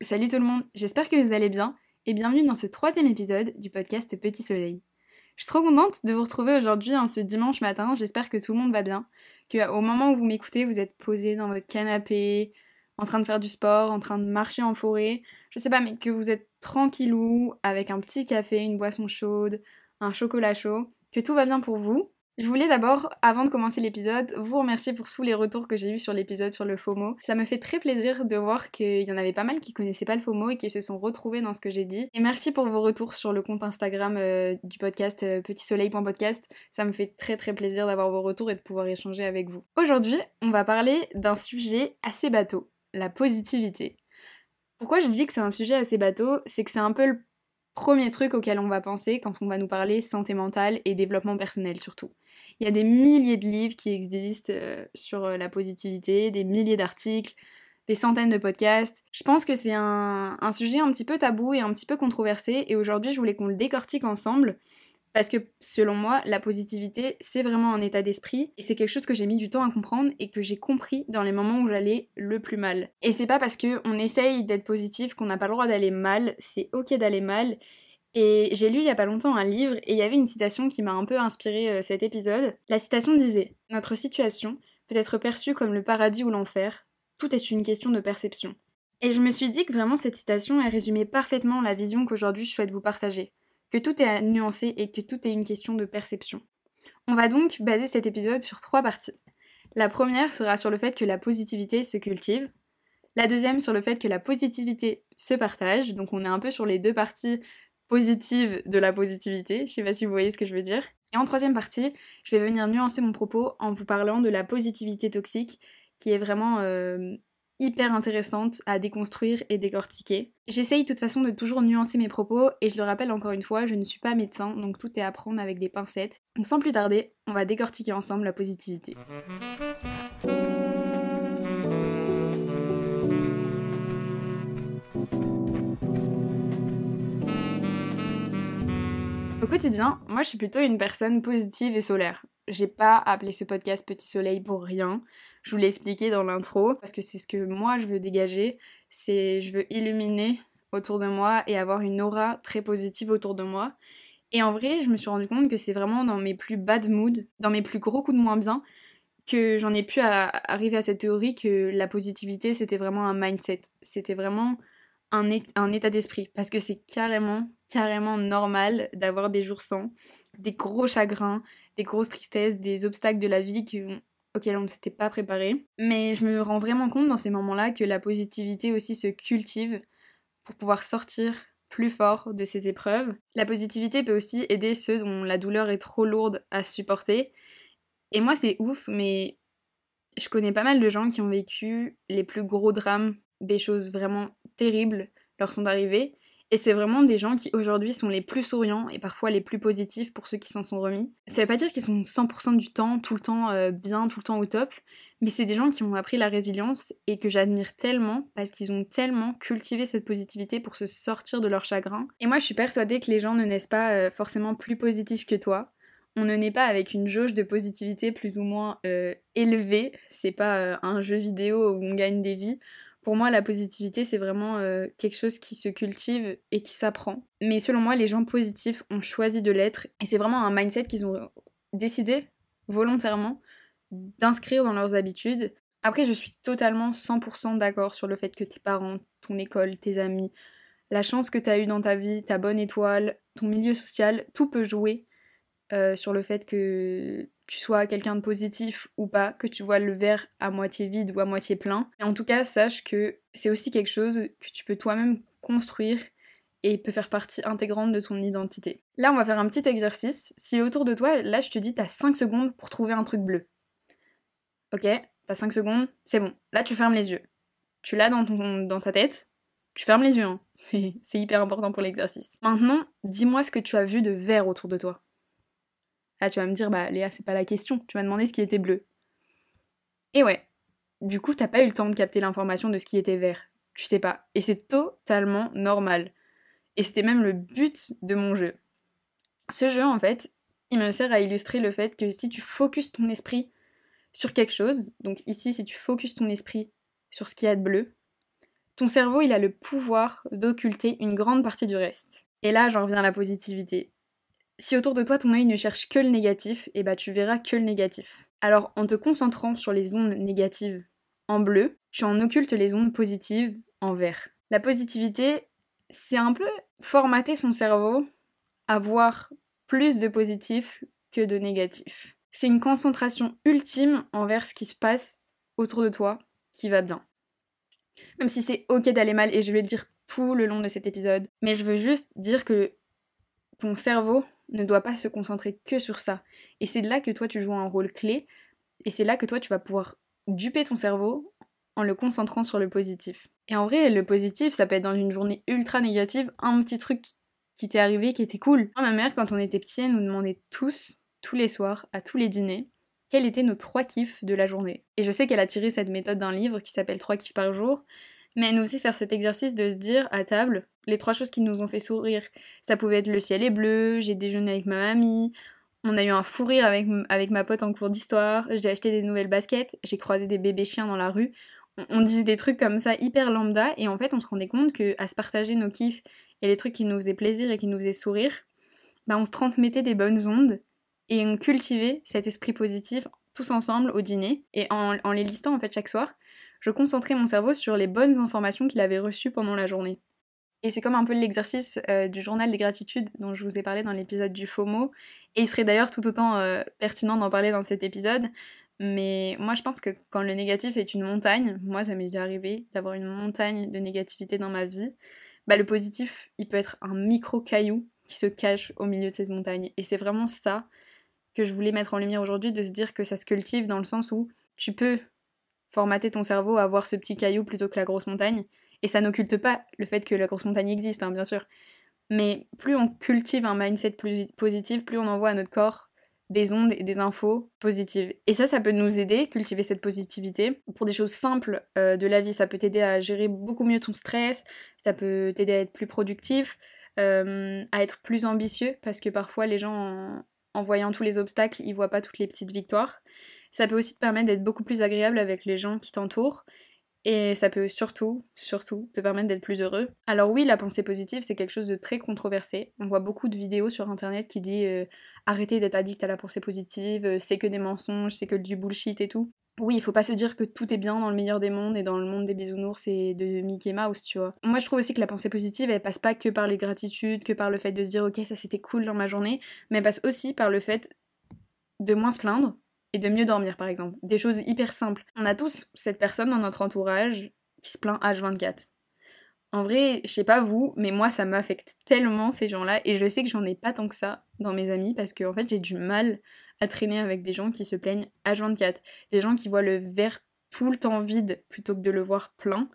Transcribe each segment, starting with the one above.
Salut tout le monde, j'espère que vous allez bien et bienvenue dans ce troisième épisode du podcast Petit Soleil. Je suis trop contente de vous retrouver aujourd'hui en ce dimanche matin, j'espère que tout le monde va bien, que au moment où vous m'écoutez, vous êtes posé dans votre canapé, en train de faire du sport, en train de marcher en forêt, je sais pas, mais que vous êtes tranquillou, avec un petit café, une boisson chaude, un chocolat chaud, que tout va bien pour vous je voulais d'abord, avant de commencer l'épisode, vous remercier pour tous les retours que j'ai eus sur l'épisode sur le FOMO. Ça me fait très plaisir de voir qu'il y en avait pas mal qui connaissaient pas le FOMO et qui se sont retrouvés dans ce que j'ai dit. Et merci pour vos retours sur le compte Instagram euh, du podcast euh, petitsoleil.podcast. Ça me fait très très plaisir d'avoir vos retours et de pouvoir échanger avec vous. Aujourd'hui, on va parler d'un sujet assez bateau, la positivité. Pourquoi je dis que c'est un sujet assez bateau? C'est que c'est un peu le premier truc auquel on va penser quand on va nous parler santé mentale et développement personnel surtout. Il y a des milliers de livres qui existent euh, sur euh, la positivité, des milliers d'articles, des centaines de podcasts. Je pense que c'est un, sujet un petit peu tabou et un petit peu controversé, et aujourd'hui je voulais qu'on le décortique ensemble. Parce que selon moi, la positivité, c'est vraiment un état d'esprit et c'est quelque chose que j'ai mis du temps à comprendre et que j'ai compris dans les moments où j'allais le plus mal. Et c'est pas parce qu'on essaye d'être positif qu'on n'a pas le droit d'aller mal, c'est ok d'aller mal et j'ai lu il y a pas longtemps un livre et il y avait une citation qui m'a un peu inspiré euh, cet épisode. La citation disait Notre situation peut être perçue comme le paradis ou l'enfer. Tout est une question de perception. Et je me suis dit que vraiment cette citation elle résumait parfaitement la vision qu'aujourd'hui je souhaite vous partager. Que tout est à nuancer et que tout est une question de perception. On va donc baser cet épisode sur trois parties. La première sera sur le fait que la positivité se cultive. La deuxième sur le fait que la positivité se partage. Donc on est un peu sur les deux parties positive de la positivité. Je sais pas si vous voyez ce que je veux dire. Et en troisième partie, je vais venir nuancer mon propos en vous parlant de la positivité toxique qui est vraiment euh, hyper intéressante à déconstruire et décortiquer. J'essaye de toute façon de toujours nuancer mes propos et je le rappelle encore une fois, je ne suis pas médecin donc tout est à prendre avec des pincettes. Donc sans plus tarder, on va décortiquer ensemble la positivité. Quotidien, moi je suis plutôt une personne positive et solaire. J'ai pas appelé ce podcast Petit Soleil pour rien. Je vous l'ai expliqué dans l'intro parce que c'est ce que moi je veux dégager. C'est je veux illuminer autour de moi et avoir une aura très positive autour de moi. Et en vrai, je me suis rendu compte que c'est vraiment dans mes plus bad moods, dans mes plus gros coups de moins bien, que j'en ai pu arriver à cette théorie que la positivité c'était vraiment un mindset. C'était vraiment un, un état d'esprit. Parce que c'est carrément carrément normal d'avoir des jours sans, des gros chagrins, des grosses tristesses, des obstacles de la vie auxquels on ne s'était pas préparé. Mais je me rends vraiment compte dans ces moments-là que la positivité aussi se cultive pour pouvoir sortir plus fort de ces épreuves. La positivité peut aussi aider ceux dont la douleur est trop lourde à supporter. Et moi c'est ouf, mais je connais pas mal de gens qui ont vécu les plus gros drames, des choses vraiment terribles leur sont arrivées et c'est vraiment des gens qui aujourd'hui sont les plus souriants et parfois les plus positifs pour ceux qui s'en sont remis. Ça veut pas dire qu'ils sont 100% du temps, tout le temps euh, bien, tout le temps au top, mais c'est des gens qui ont appris la résilience et que j'admire tellement parce qu'ils ont tellement cultivé cette positivité pour se sortir de leur chagrin. Et moi je suis persuadée que les gens ne naissent pas euh, forcément plus positifs que toi. On ne naît pas avec une jauge de positivité plus ou moins euh, élevée. C'est pas un jeu vidéo où on gagne des vies pour moi, la positivité, c'est vraiment euh, quelque chose qui se cultive et qui s'apprend. Mais selon moi, les gens positifs ont choisi de l'être et c'est vraiment un mindset qu'ils ont décidé volontairement d'inscrire dans leurs habitudes. Après, je suis totalement 100% d'accord sur le fait que tes parents, ton école, tes amis, la chance que tu as eue dans ta vie, ta bonne étoile, ton milieu social, tout peut jouer euh, sur le fait que tu sois quelqu'un de positif ou pas, que tu vois le verre à moitié vide ou à moitié plein. Et en tout cas, sache que c'est aussi quelque chose que tu peux toi-même construire et peut faire partie intégrante de ton identité. Là, on va faire un petit exercice. Si autour de toi, là, je te dis, t'as 5 secondes pour trouver un truc bleu. Ok? T'as 5 secondes, c'est bon. Là, tu fermes les yeux. Tu l'as dans, dans ta tête, tu fermes les yeux. Hein. C'est hyper important pour l'exercice. Maintenant, dis-moi ce que tu as vu de vert autour de toi. Là, tu vas me dire, bah Léa, c'est pas la question. Tu m'as demandé ce qui était bleu. Et ouais, du coup, t'as pas eu le temps de capter l'information de ce qui était vert. Tu sais pas. Et c'est totalement normal. Et c'était même le but de mon jeu. Ce jeu, en fait, il me sert à illustrer le fait que si tu focuses ton esprit sur quelque chose, donc ici, si tu focuses ton esprit sur ce qu'il y a de bleu, ton cerveau, il a le pouvoir d'occulter une grande partie du reste. Et là, j'en reviens à la positivité. Si autour de toi, ton œil ne cherche que le négatif, et eh bah tu verras que le négatif. Alors, en te concentrant sur les ondes négatives en bleu, tu en occultes les ondes positives en vert. La positivité, c'est un peu formater son cerveau à voir plus de positif que de négatif. C'est une concentration ultime envers ce qui se passe autour de toi qui va bien. Même si c'est ok d'aller mal, et je vais le dire tout le long de cet épisode, mais je veux juste dire que ton cerveau ne doit pas se concentrer que sur ça. Et c'est là que toi tu joues un rôle clé, et c'est là que toi tu vas pouvoir duper ton cerveau en le concentrant sur le positif. Et en vrai, le positif, ça peut être dans une journée ultra négative, un petit truc qui t'est arrivé qui était cool. ma mère, quand on était petits, elle nous demandait tous, tous les soirs, à tous les dîners, quels étaient nos trois kiffs de la journée. Et je sais qu'elle a tiré cette méthode d'un livre qui s'appelle Trois kiffs par jour, mais elle nous faisait faire cet exercice de se dire à table les trois choses qui nous ont fait sourire. Ça pouvait être le ciel est bleu, j'ai déjeuné avec ma mamie, on a eu un fou rire avec, avec ma pote en cours d'histoire, j'ai acheté des nouvelles baskets, j'ai croisé des bébés chiens dans la rue. On, disait des trucs comme ça hyper lambda et en fait on se rendait compte que à se partager nos kiffs et les trucs qui nous faisaient plaisir et qui nous faisaient sourire, bah on se transmettait des bonnes ondes et on cultivait cet esprit positif tous ensemble au dîner. Et en, les listant en fait chaque soir, je concentrais mon cerveau sur les bonnes informations qu'il avait reçues pendant la journée. Et c'est comme un peu l'exercice euh, du journal des gratitudes dont je vous ai parlé dans l'épisode du FOMO. Et il serait d'ailleurs tout autant euh, pertinent d'en parler dans cet épisode. Mais moi je pense que quand le négatif est une montagne, moi ça m'est déjà arrivé d'avoir une montagne de négativité dans ma vie, bah le positif il peut être un micro caillou qui se cache au milieu de ces montagnes. Et c'est vraiment ça que je voulais mettre en lumière aujourd'hui, de se dire que ça se cultive dans le sens où tu peux formater ton cerveau à voir ce petit caillou plutôt que la grosse montagne. Et ça n'occulte pas le fait que la grosse montagne existe, hein, bien sûr. Mais plus on cultive un mindset positif, plus on envoie à notre corps des ondes et des infos positives. Et ça, ça peut nous aider, cultiver cette positivité. Pour des choses simples euh, de la vie, ça peut t'aider à gérer beaucoup mieux ton stress, ça peut t'aider à être plus productif, euh, à être plus ambitieux, parce que parfois les gens en voyant tous les obstacles, ils voient pas toutes les petites victoires. Ça peut aussi te permettre d'être beaucoup plus agréable avec les gens qui t'entourent. Et ça peut surtout, surtout, te permettre d'être plus heureux. Alors oui, la pensée positive, c'est quelque chose de très controversé. On voit beaucoup de vidéos sur Internet qui disent euh, arrêtez d'être addict à la pensée positive, euh, c'est que des mensonges, c'est que du bullshit et tout oui, il faut pas se dire que tout est bien dans le meilleur des mondes et dans le monde des bisounours et de Mickey Mouse, tu vois. Moi, je trouve aussi que la pensée positive, elle passe pas que par les gratitudes, que par le fait de se dire ok, ça c'était cool dans ma journée, mais elle passe aussi par le fait de moins se plaindre et de mieux dormir, par exemple. Des choses hyper simples. On a tous cette personne dans notre entourage qui se plaint H24. En vrai, je sais pas vous, mais moi ça m'affecte tellement ces gens-là et je sais que j'en ai pas tant que ça dans mes amis parce que en fait j'ai du mal à traîner avec des gens qui se plaignent H24, des gens qui voient le verre tout le temps vide plutôt que de le voir plein.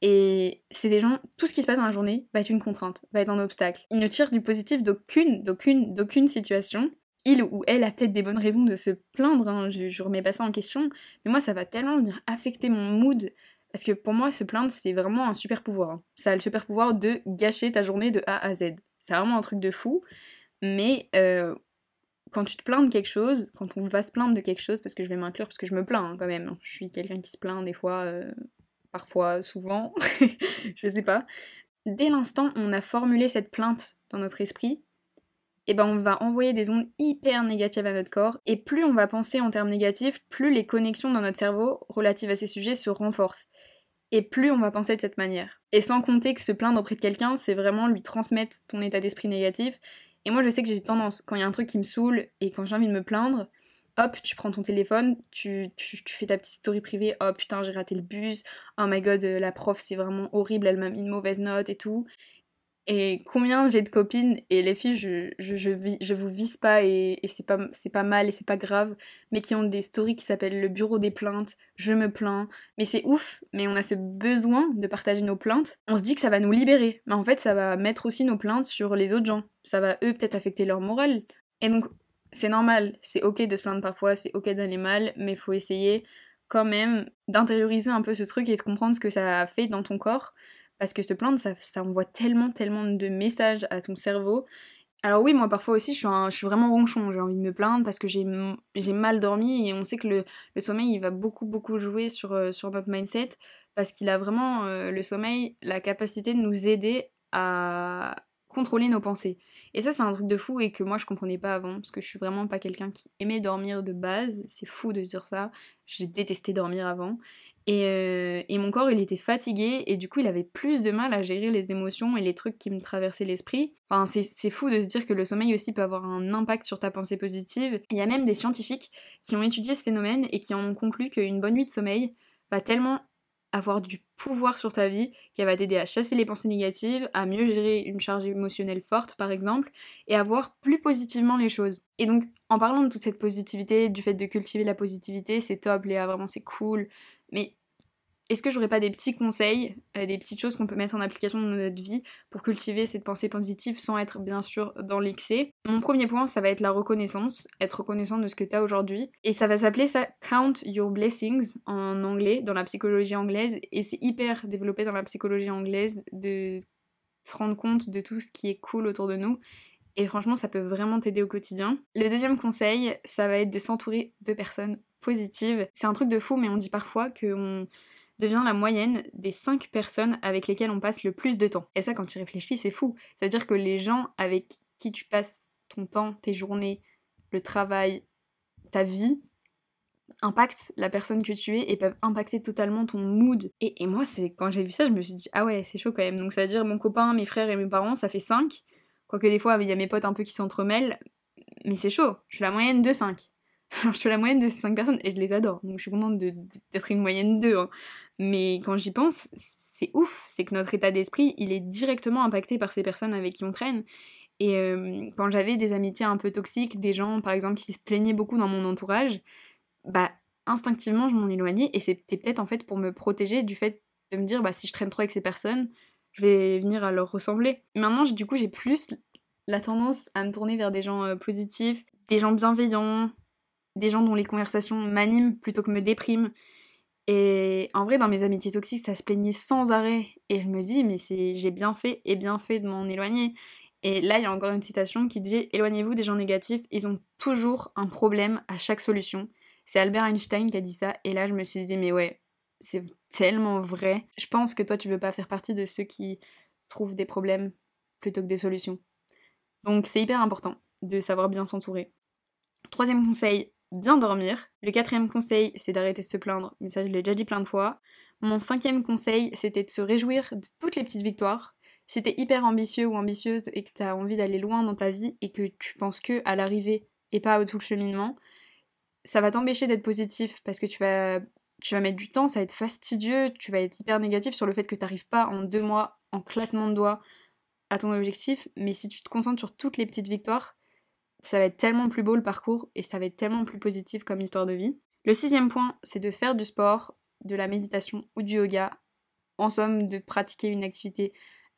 Et c'est des gens, tout ce qui se passe dans la journée va être une contrainte, va être un obstacle. Ils ne tirent du positif d'aucune, d'aucune, d'aucune situation. Il ou elle a peut-être des bonnes raisons de se plaindre, hein, je, je remets pas ça en question, mais moi ça va tellement venir affecter mon mood, parce que pour moi se plaindre c'est vraiment un super pouvoir. Hein. Ça a le super pouvoir de gâcher ta journée de A à Z. C'est vraiment un truc de fou, mais euh, quand tu te plains de quelque chose, quand on va se plaindre de quelque chose, parce que je vais m'inclure, parce que je me plains hein, quand même, je suis quelqu'un qui se plaint des fois, euh, parfois, souvent, je sais pas. Dès l'instant on a formulé cette plainte dans notre esprit, eh ben on va envoyer des ondes hyper négatives à notre corps, et plus on va penser en termes négatifs, plus les connexions dans notre cerveau relatives à ces sujets se renforcent. Et plus on va penser de cette manière. Et sans compter que se plaindre auprès de quelqu'un, c'est vraiment lui transmettre ton état d'esprit négatif, et moi, je sais que j'ai tendance, quand il y a un truc qui me saoule et quand j'ai envie de me plaindre, hop, tu prends ton téléphone, tu, tu, fais ta petite story privée, oh putain, j'ai raté le bus, oh my god, euh, la prof, c'est vraiment horrible, elle m'a mis une mauvaise note et tout. Et combien j'ai de copines, et les filles, je, je, je, je vous vise pas, et, et c'est pas, pas mal, et c'est pas grave, mais qui ont des stories qui s'appellent le bureau des plaintes, je me plains. Mais c'est ouf, mais on a ce besoin de partager nos plaintes. On se dit que ça va nous libérer, mais en fait, ça va mettre aussi nos plaintes sur les autres gens. Ça va, eux, peut-être affecter leur morale. Et donc, c'est normal, c'est ok de se plaindre parfois, c'est ok d'aller mal, mais faut essayer quand même d'intérioriser un peu ce truc et de comprendre ce que ça fait dans ton corps parce que se plaindre, ça, envoie tellement, tellement de messages à ton cerveau. Alors oui, moi parfois aussi, je suis, vraiment ronchon, j'ai envie de me plaindre parce que j'ai mal dormi et on sait que le, sommeil, il va beaucoup, beaucoup jouer sur, euh, notre mindset. parce qu'il a vraiment, euh, le sommeil, la capacité de nous aider à contrôler nos pensées. Et ça, c'est un truc de fou et que moi, je comprenais pas avant, parce que je suis vraiment pas quelqu'un qui aimait dormir de base. C'est fou de se dire ça. J'ai détesté dormir avant. Et, euh, et, mon corps, il était fatigué et du coup, il avait plus de mal à gérer les émotions et les trucs qui me traversaient l'esprit. Enfin, c'est fou de se dire que le sommeil aussi peut avoir un impact sur ta pensée positive. Il y a même des scientifiques qui ont étudié ce phénomène et qui en ont conclu qu'une bonne nuit de sommeil va tellement avoir du pouvoir sur ta vie, qu'elle va t'aider à chasser les pensées négatives, à mieux gérer une charge émotionnelle forte par exemple, et à voir plus positivement les choses. Et donc en parlant de toute cette positivité, du fait de cultiver la positivité, c'est top Léa, vraiment c'est cool, mais est-ce que j'aurais pas des petits conseils, euh, des petites choses qu'on peut mettre en application dans notre vie pour cultiver cette pensée positive sans être bien sûr dans l'excès? Mon premier point, ça va être la reconnaissance, être reconnaissant de ce que tu as aujourd'hui. Et ça va s'appeler ça Count Your Blessings en anglais, dans la psychologie anglaise. Et c'est hyper développé dans la psychologie anglaise de se rendre compte de tout ce qui est cool autour de nous. Et franchement, ça peut vraiment t'aider au quotidien. Le deuxième conseil, ça va être de s'entourer de personnes C'est un truc de fou, mais on dit parfois qu'on devient la moyenne des 5 personnes avec lesquelles on passe le plus de temps. Et ça, quand tu réfléchis, c'est fou. Ça veut dire que les gens avec qui tu passes ton temps, tes journées, le travail, ta vie, impactent la personne que tu es et peuvent impacter totalement ton mood. Et, moi, c'est quand j'ai vu ça, je me suis dit, ah ouais, c'est chaud quand même. Donc ça veut dire mon copain, mes frères et mes parents, ça fait 5. Quoique des fois, il y a mes potes un peu qui s'entremêlent. Mais c'est chaud. Je suis la moyenne de 5. je suis la moyenne de ces 5 personnes et je les adore. Donc je suis contente d'être une moyenne de 2. Hein. Mais quand j'y pense, c'est ouf. C'est que notre état d'esprit, il est directement impacté par ces personnes avec qui on traîne. Et quand j'avais des amitiés un peu toxiques, des gens par exemple qui se plaignaient beaucoup dans mon entourage, bah instinctivement je m'en éloignais et c'était peut-être en fait pour me protéger du fait de me dire bah si je traîne trop avec ces personnes, je vais venir à leur ressembler. Maintenant du coup j'ai plus la tendance à me tourner vers des gens positifs, des gens bienveillants, des gens dont les conversations m'animent plutôt que me dépriment. Et en vrai, dans mes amitiés toxiques, ça se plaignait sans arrêt. Et je me dis, mais j'ai bien fait et bien fait de m'en éloigner. Et là, il y a encore une citation qui dit Éloignez-vous des gens négatifs, ils ont toujours un problème à chaque solution. C'est Albert Einstein qui a dit ça. Et là, je me suis dit, mais ouais, c'est tellement vrai. Je pense que toi, tu veux pas faire partie de ceux qui trouvent des problèmes plutôt que des solutions. Donc, c'est hyper important de savoir bien s'entourer. Troisième conseil, bien dormir. Le quatrième conseil, c'est d'arrêter de se plaindre, mais ça je l'ai déjà dit plein de fois. Mon cinquième conseil, c'était de se réjouir de toutes les petites victoires. Si t'es hyper ambitieux ou ambitieuse et que t'as envie d'aller loin dans ta vie et que tu penses que à l'arrivée et pas au tout le cheminement, ça va t'empêcher d'être positif parce que tu vas, tu vas mettre du temps, ça va être fastidieux, tu vas être hyper négatif sur le fait que t'arrives pas en deux mois, en claquement de doigts, à ton objectif. Mais si tu te concentres sur toutes les petites victoires, ça va être tellement plus beau le parcours et ça va être tellement plus positif comme histoire de vie. Le sixième point, c'est de faire du sport, de la méditation ou du yoga. En somme, de pratiquer une activité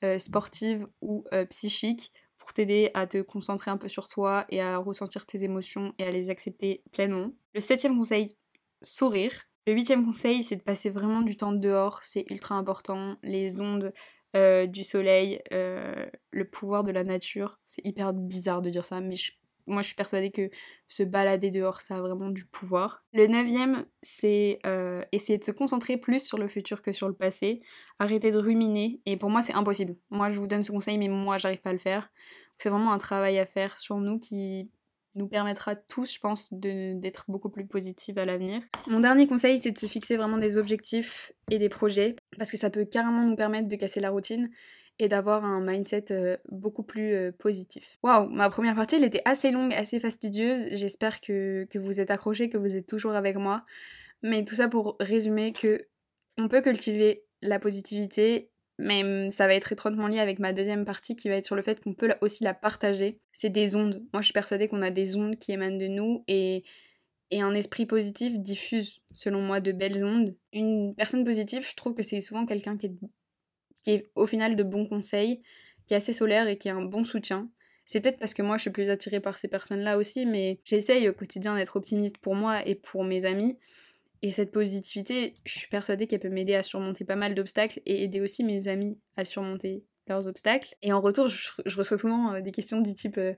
euh, sportive ou euh, psychique pour t'aider à te concentrer un peu sur toi et à ressentir tes émotions et à les accepter pleinement. Le septième conseil, sourire. Le huitième conseil, c'est de passer vraiment du temps dehors, c'est ultra important. Les ondes euh, du soleil, le pouvoir de la nature, c'est hyper bizarre de dire ça, mais je moi, je suis persuadée que se balader dehors, ça a vraiment du pouvoir. Le neuvième, c'est euh, essayer de se concentrer plus sur le futur que sur le passé. Arrêter de ruminer. Et pour moi, c'est impossible. Moi, je vous donne ce conseil, mais moi, j'arrive pas à le faire. C'est vraiment un travail à faire sur nous qui nous permettra tous, je pense, d'être beaucoup plus positifs à l'avenir. Mon dernier conseil, c'est de se fixer vraiment des objectifs et des projets, parce que ça peut carrément nous permettre de casser la routine et d'avoir un mindset euh, beaucoup plus euh, positif. Waouh, ma première partie, elle était assez longue, assez fastidieuse. J'espère que, que vous êtes accrochés, que vous êtes toujours avec moi. Mais tout ça pour résumer que on peut cultiver la positivité, mais hum, ça va être étroitement lié avec ma deuxième partie qui va être sur le fait qu'on peut aussi la partager. C'est des ondes. Moi, je suis persuadée qu'on a des ondes qui émanent de nous et et un esprit positif diffuse, selon moi, de belles ondes. Une personne positive, je trouve que c'est souvent quelqu'un qui est qui est au final de bons conseils, qui est assez solaire et qui est un bon soutien. C'est peut-être parce que moi je suis plus attirée par ces personnes-là aussi, mais j'essaye au quotidien d'être optimiste pour moi et pour mes amis. Et cette positivité, je suis persuadée qu'elle peut m'aider à surmonter pas mal d'obstacles et aider aussi mes amis à surmonter leurs obstacles. Et en retour, je, reçois souvent euh, des questions du type euh,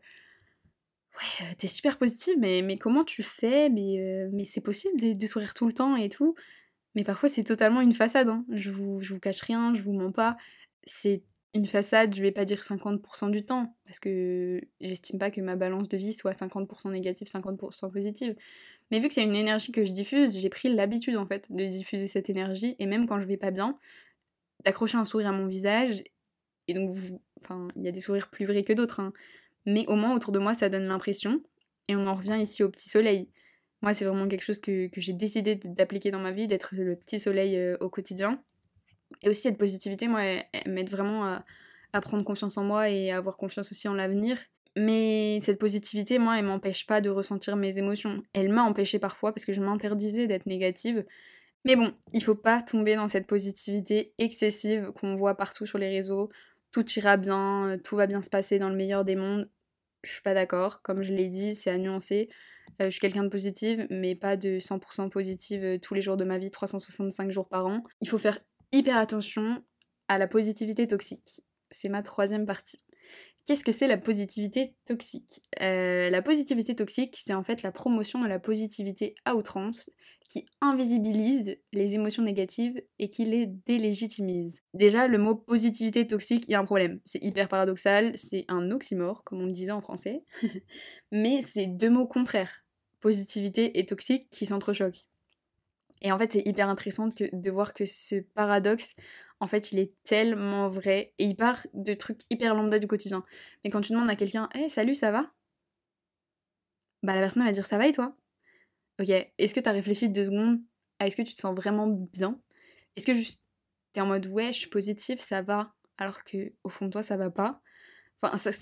Ouais, euh, t'es super positive, mais, comment tu fais? Mais c'est possible de, sourire tout le temps et tout? Mais parfois, c'est totalement une façade. Hein. Je, vous, vous cache rien, je vous mens pas. C'est une façade, je vais pas dire 50% du temps, parce que j'estime pas que ma balance de vie soit 50% négative, 50% positive. Mais vu que c'est une énergie que je diffuse, j'ai pris l'habitude en fait de diffuser cette énergie, et même quand je vais pas bien, d'accrocher un sourire à mon visage. Et donc, il y a des sourires plus vrais que d'autres, hein. mais au moins autour de moi, ça donne l'impression. Et on en revient ici au petit soleil. Moi, c'est vraiment quelque chose que, j'ai décidé d'appliquer dans ma vie, d'être le petit soleil euh, au quotidien. Et aussi, cette positivité, moi, elle, m'aide vraiment à, prendre confiance en moi et à avoir confiance aussi en l'avenir. Mais cette positivité, moi, elle m'empêche pas de ressentir mes émotions. Elle m'a empêché parfois parce que je m'interdisais d'être négative. Mais bon, il faut pas tomber dans cette positivité excessive qu'on voit partout sur les réseaux. Tout ira bien, tout va bien se passer dans le meilleur des mondes. Je suis pas d'accord. Comme je l'ai dit, c'est à nuancer. Euh, je suis quelqu'un de positive, mais pas de 100% positive euh, tous les jours de ma vie, 365 jours par an. Il faut faire hyper attention à la positivité toxique. C'est ma troisième partie. Qu'est-ce que c'est la positivité toxique? Euh, La positivité toxique, c'est en fait la promotion de la positivité à outrance qui invisibilise les émotions négatives et qui les délégitimise. Déjà, le mot positivité toxique, il y a un problème. C'est hyper paradoxal, c'est un oxymore, comme on le disait en français, mais c'est deux mots contraires, positivité et toxique, qui s'entrechoquent. Et en fait, c'est hyper intéressant de voir que ce paradoxe, en fait, il est tellement vrai et il part de trucs hyper lambda du quotidien. Mais quand tu demandes à quelqu'un, hé, salut, ça va? Bah, la personne va dire, ça va et toi? Ok, est-ce que t'as réfléchi deux secondes à est-ce que tu te sens vraiment bien? Est-ce que juste t'es en mode, ouais, je suis positive, ça va, alors que au fond de toi, ça va pas? Enfin, ça,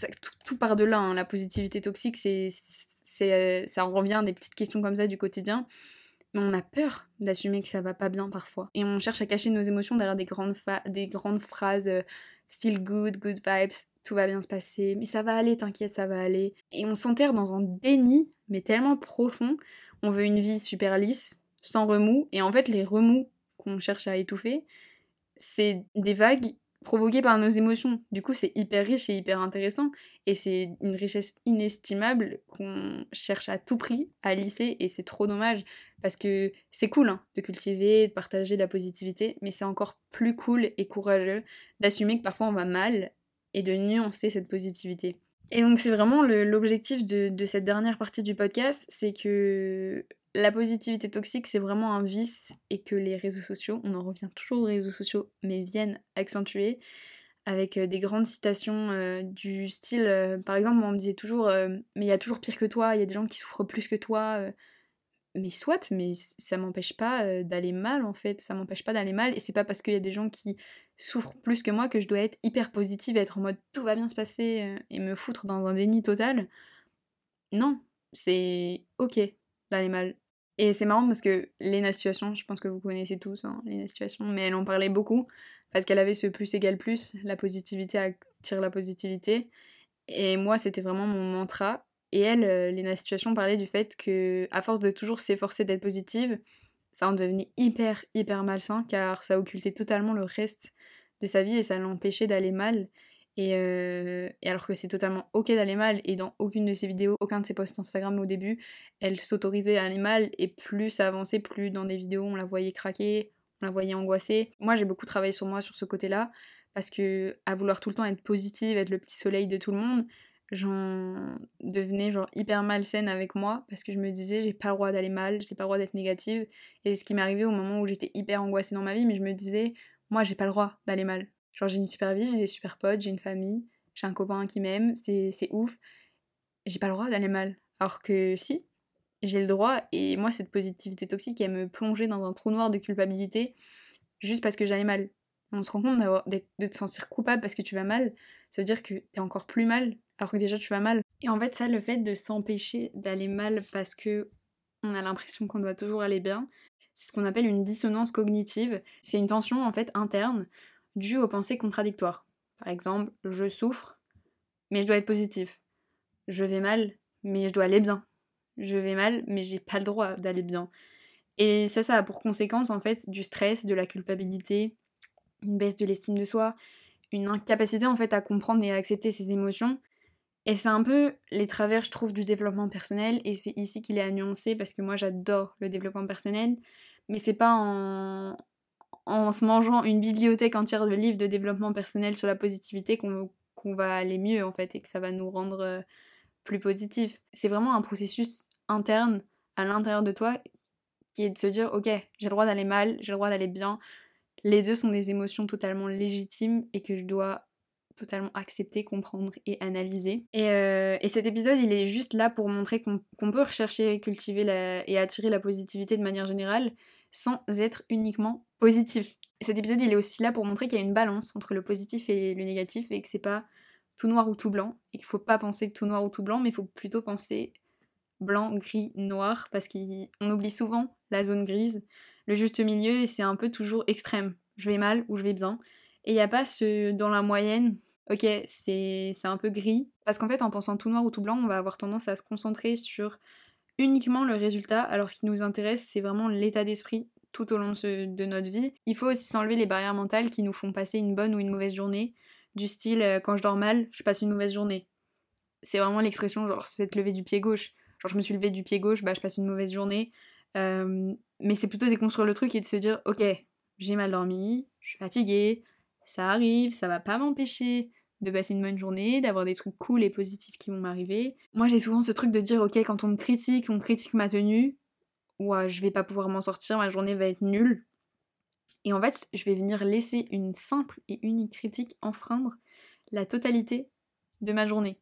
tout, part de là, hein. la positivité toxique, c'est, c'est, ça revient à des petites questions comme ça du quotidien mais on a peur d'assumer que ça va pas bien parfois. Et on cherche à cacher nos émotions derrière des grandes, des grandes phrases euh, feel good, good vibes, tout va bien se passer, mais ça va aller, t'inquiète, ça va aller. Et on s'enterre dans un déni, mais tellement profond. On veut une vie super lisse, sans remous, et en fait, les remous qu'on cherche à étouffer, c'est des vagues provoqué par nos émotions. Du coup, c'est hyper riche et hyper intéressant. Et c'est une richesse inestimable qu'on cherche à tout prix à lisser. Et c'est trop dommage parce que c'est cool hein, de cultiver, de partager la positivité. Mais c'est encore plus cool et courageux d'assumer que parfois on va mal et de nuancer cette positivité. Et donc c'est vraiment l'objectif de, cette dernière partie du podcast, c'est que la positivité toxique, c'est vraiment un vice et que les réseaux sociaux, on en revient toujours aux réseaux sociaux, mais viennent accentuer avec euh, des grandes citations euh, du style, euh, par exemple, on me disait toujours, mais il y a toujours pire que toi, il y a des gens qui souffrent plus que toi. mais soit, mais ça m'empêche pas d'aller mal en fait, ça m'empêche pas d'aller mal, et c'est pas parce qu'il y a des gens qui souffrent plus que moi que je dois être hyper positive, être en mode tout va bien se passer et me foutre dans un déni total. Non, c'est ok d'aller mal. Et c'est marrant parce que Lena Situation, je pense que vous connaissez tous hein, Lena Situation, mais elle en parlait beaucoup parce qu'elle avait ce plus égal plus, la positivité attire la positivité. Et moi, c'était vraiment mon mantra. Et elle, euh, Lena Situation, parlait du fait que, à force de toujours s'efforcer d'être positive, ça en devenait hyper, hyper malsain car ça occultait totalement le reste de sa vie et ça l'empêchait d'aller mal. Euh, et, alors que c'est totalement ok d'aller mal, et dans aucune de ses vidéos, aucun de ses posts Instagram au début, elle s'autorisait à aller mal, et plus ça avançait, plus dans des vidéos on la voyait craquer, on la voyait angoissée. Moi j'ai beaucoup travaillé sur moi sur ce côté-là, parce que à vouloir tout le temps être positive, être le petit soleil de tout le monde, j'en devenais genre hyper malsaine avec moi, parce que je me disais j'ai pas le droit d'aller mal, j'ai pas le droit d'être négative, et c'est ce qui m'est arrivé au moment où j'étais hyper angoissée dans ma vie, mais je me disais moi j'ai pas le droit d'aller mal Genre j'ai une super vie, j'ai des super potes, j'ai une famille, j'ai un copain qui m'aime, c'est ouf. J'ai pas le droit d'aller mal. Alors que si, j'ai le droit, et moi cette positivité toxique, elle me plongeait dans un trou noir de culpabilité juste parce que j'allais mal. On se rend compte de te sentir coupable parce que tu vas mal, ça veut dire que t'es encore plus mal alors que déjà tu vas mal. Et en fait ça, le fait de s'empêcher d'aller mal parce que on a l'impression qu'on doit toujours aller bien, c'est ce qu'on appelle une dissonance cognitive. C'est une tension en fait interne dû aux pensées contradictoires. Par exemple, je souffre, mais je dois être positif. Je vais mal, mais je dois aller bien. Je vais mal, mais j'ai pas le droit d'aller bien. Et ça, ça a pour conséquence en fait du stress, de la culpabilité, une baisse de l'estime de soi, une incapacité en fait à comprendre et à accepter ses émotions. Et c'est un peu les travers, je trouve, du développement personnel, et c'est ici qu'il est à nuancer parce que moi j'adore le développement personnel, mais c'est pas en, en se mangeant une bibliothèque entière de livres de développement personnel sur la positivité qu'on va aller mieux en fait et que ça va nous rendre euh, plus positif. C'est vraiment un processus interne à l'intérieur de toi qui est de se dire ok j'ai le droit d'aller mal, j'ai le droit d'aller bien. Les deux sont des émotions totalement légitimes et que je dois totalement accepter, comprendre et analyser. Et, euh, cet épisode, il est juste là pour montrer qu'on peut rechercher, cultiver et attirer la positivité de manière générale sans être uniquement positif. cet épisode, il est aussi là pour montrer qu'il y a une balance entre le positif et le négatif et que c'est pas tout noir ou tout blanc et qu'il faut pas penser tout noir ou tout blanc, mais il faut plutôt penser blanc, gris, noir parce qu'on oublie souvent la zone grise, le juste milieu et c'est un peu toujours extrême. Je vais mal ou je vais bien. Et il n'y a pas ce dans la moyenne, ok, c'est un peu gris. Parce qu'en fait, en pensant tout noir ou tout blanc, on va avoir tendance à se concentrer sur uniquement le résultat, alors ce qui nous intéresse, c'est vraiment l'état d'esprit tout au long de, notre vie. Il faut aussi s'enlever les barrières mentales qui nous font passer une bonne ou une mauvaise journée, du style euh, quand je dors mal, je passe une mauvaise journée. C'est vraiment l'expression genre c'est te lever du pied gauche. Genre je me suis levé du pied gauche, bah je passe une mauvaise journée. Euh, mais c'est plutôt déconstruire le truc et de se dire ok, j'ai mal dormi, je suis fatiguée, ça arrive, ça va pas m'empêcher de passer une bonne journée, d'avoir des trucs cool et positifs qui vont m'arriver. Moi j'ai souvent ce truc de dire ok quand on me critique, on critique ma tenue, ouais, je vais pas pouvoir m'en sortir, ma journée va être nulle. Et en fait, je vais venir laisser une simple et unique critique enfreindre la totalité de ma journée.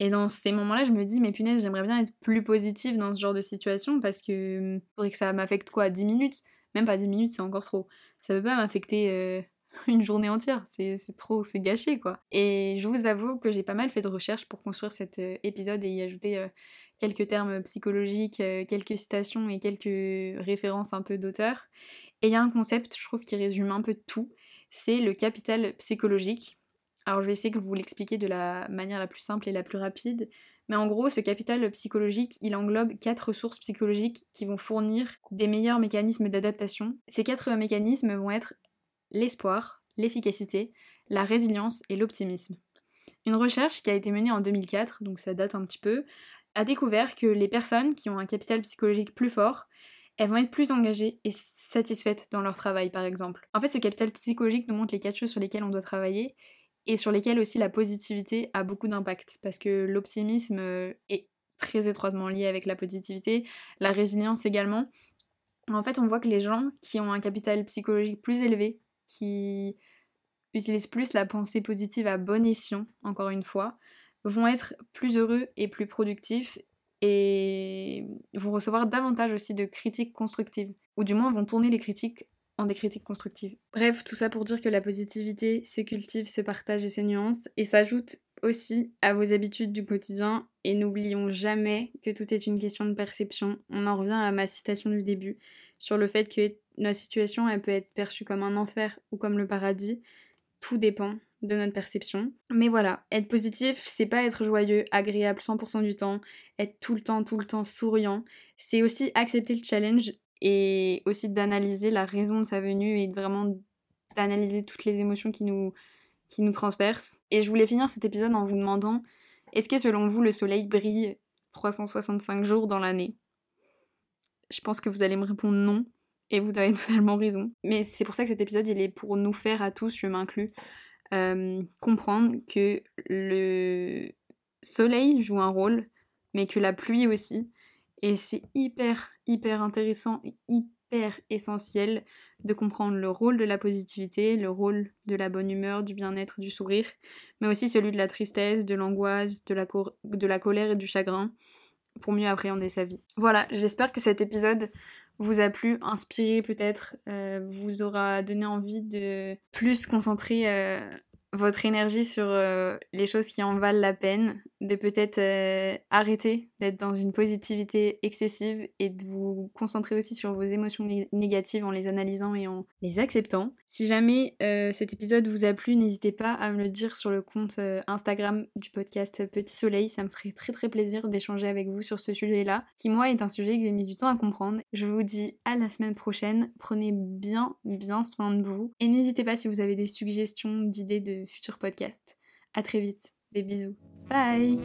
Et dans ces moments-là, je me dis, mais punaise, j'aimerais bien être plus positive dans ce genre de situation parce que faudrait que ça m'affecte quoi 10 minutes? Même pas 10 minutes, c'est encore trop. Ça veut pas m'affecter euh, une journée entière. C'est trop, c'est gâché quoi. Et je vous avoue que j'ai pas mal fait de recherches pour construire cet euh, épisode et y ajouter euh, quelques termes psychologiques, euh, quelques citations et quelques références un peu d'auteurs. Et il y a un concept, je trouve, qui résume un peu tout. C'est le capital psychologique. Alors je vais essayer de vous l'expliquer de la manière la plus simple et la plus rapide. Mais en gros, ce capital psychologique, il englobe quatre sources psychologiques qui vont fournir des meilleurs mécanismes d'adaptation. Ces quatre mécanismes vont être l'espoir, l'efficacité, la résilience et l'optimisme. Une recherche qui a été menée en 2004, donc ça date un petit peu, a découvert que les personnes qui ont un capital psychologique plus fort, elles vont être plus engagées et satisfaites dans leur travail par exemple. En fait, ce capital psychologique nous montre les quatre choses sur lesquelles on doit travailler et sur lesquelles aussi la positivité a beaucoup d'impact parce que l'optimisme euh, est très étroitement lié avec la positivité, la résilience également. En fait, on voit que les gens qui ont un capital psychologique plus élevé qui utilisent plus la pensée positive à bon escient, encore une fois, vont être plus heureux et plus productifs et vont recevoir davantage aussi de critiques constructives, ou du moins vont tourner les critiques en des critiques constructives. Bref, tout ça pour dire que la positivité se cultive, se partage et se nuance, et s'ajoute aussi à vos habitudes du quotidien, et n'oublions jamais que tout est une question de perception. On en revient à ma citation du début, sur le fait que notre situation, elle peut être perçue comme un enfer ou comme le paradis. Tout dépend de notre perception. Mais voilà, être positif, c'est pas être joyeux, agréable 100% du temps, être tout le temps, tout le temps souriant. C'est aussi accepter le challenge et aussi d'analyser la raison de sa venue et vraiment d'analyser toutes les émotions qui nous, qui nous transpercent. Et je voulais finir cet épisode en vous demandant est-ce que selon vous le soleil brille 365 jours dans l'année? Je pense que vous allez me répondre non. Et vous avez totalement raison. Mais c'est pour ça que cet épisode, il est pour nous faire à tous, je m'inclus, euh, comprendre que le soleil joue un rôle, mais que la pluie aussi. Et c'est hyper, hyper intéressant et hyper essentiel de comprendre le rôle de la positivité, le rôle de la bonne humeur, du bien-être, du sourire, mais aussi celui de la tristesse, de l'angoisse, de la, de la colère et du chagrin, pour mieux appréhender sa vie. Voilà, j'espère que cet épisode vous a plu, inspiré peut-être, euh, vous aura donné envie de plus concentrer euh, votre énergie sur euh, les choses qui en valent la peine, de peut-être euh, arrêter d'être dans une positivité excessive et de vous concentrer aussi sur vos émotions négatives en les analysant et en les acceptant. Si jamais euh, cet épisode vous a plu, n'hésitez pas à me le dire sur le compte Instagram du podcast Petit Soleil, ça me ferait très très plaisir d'échanger avec vous sur ce sujet-là, qui moi est un sujet que j'ai mis du temps à comprendre. Je vous dis à la semaine prochaine, prenez bien bien soin de vous et n'hésitez pas si vous avez des suggestions, d'idées de futurs podcasts. À très vite. Des bisous. Bye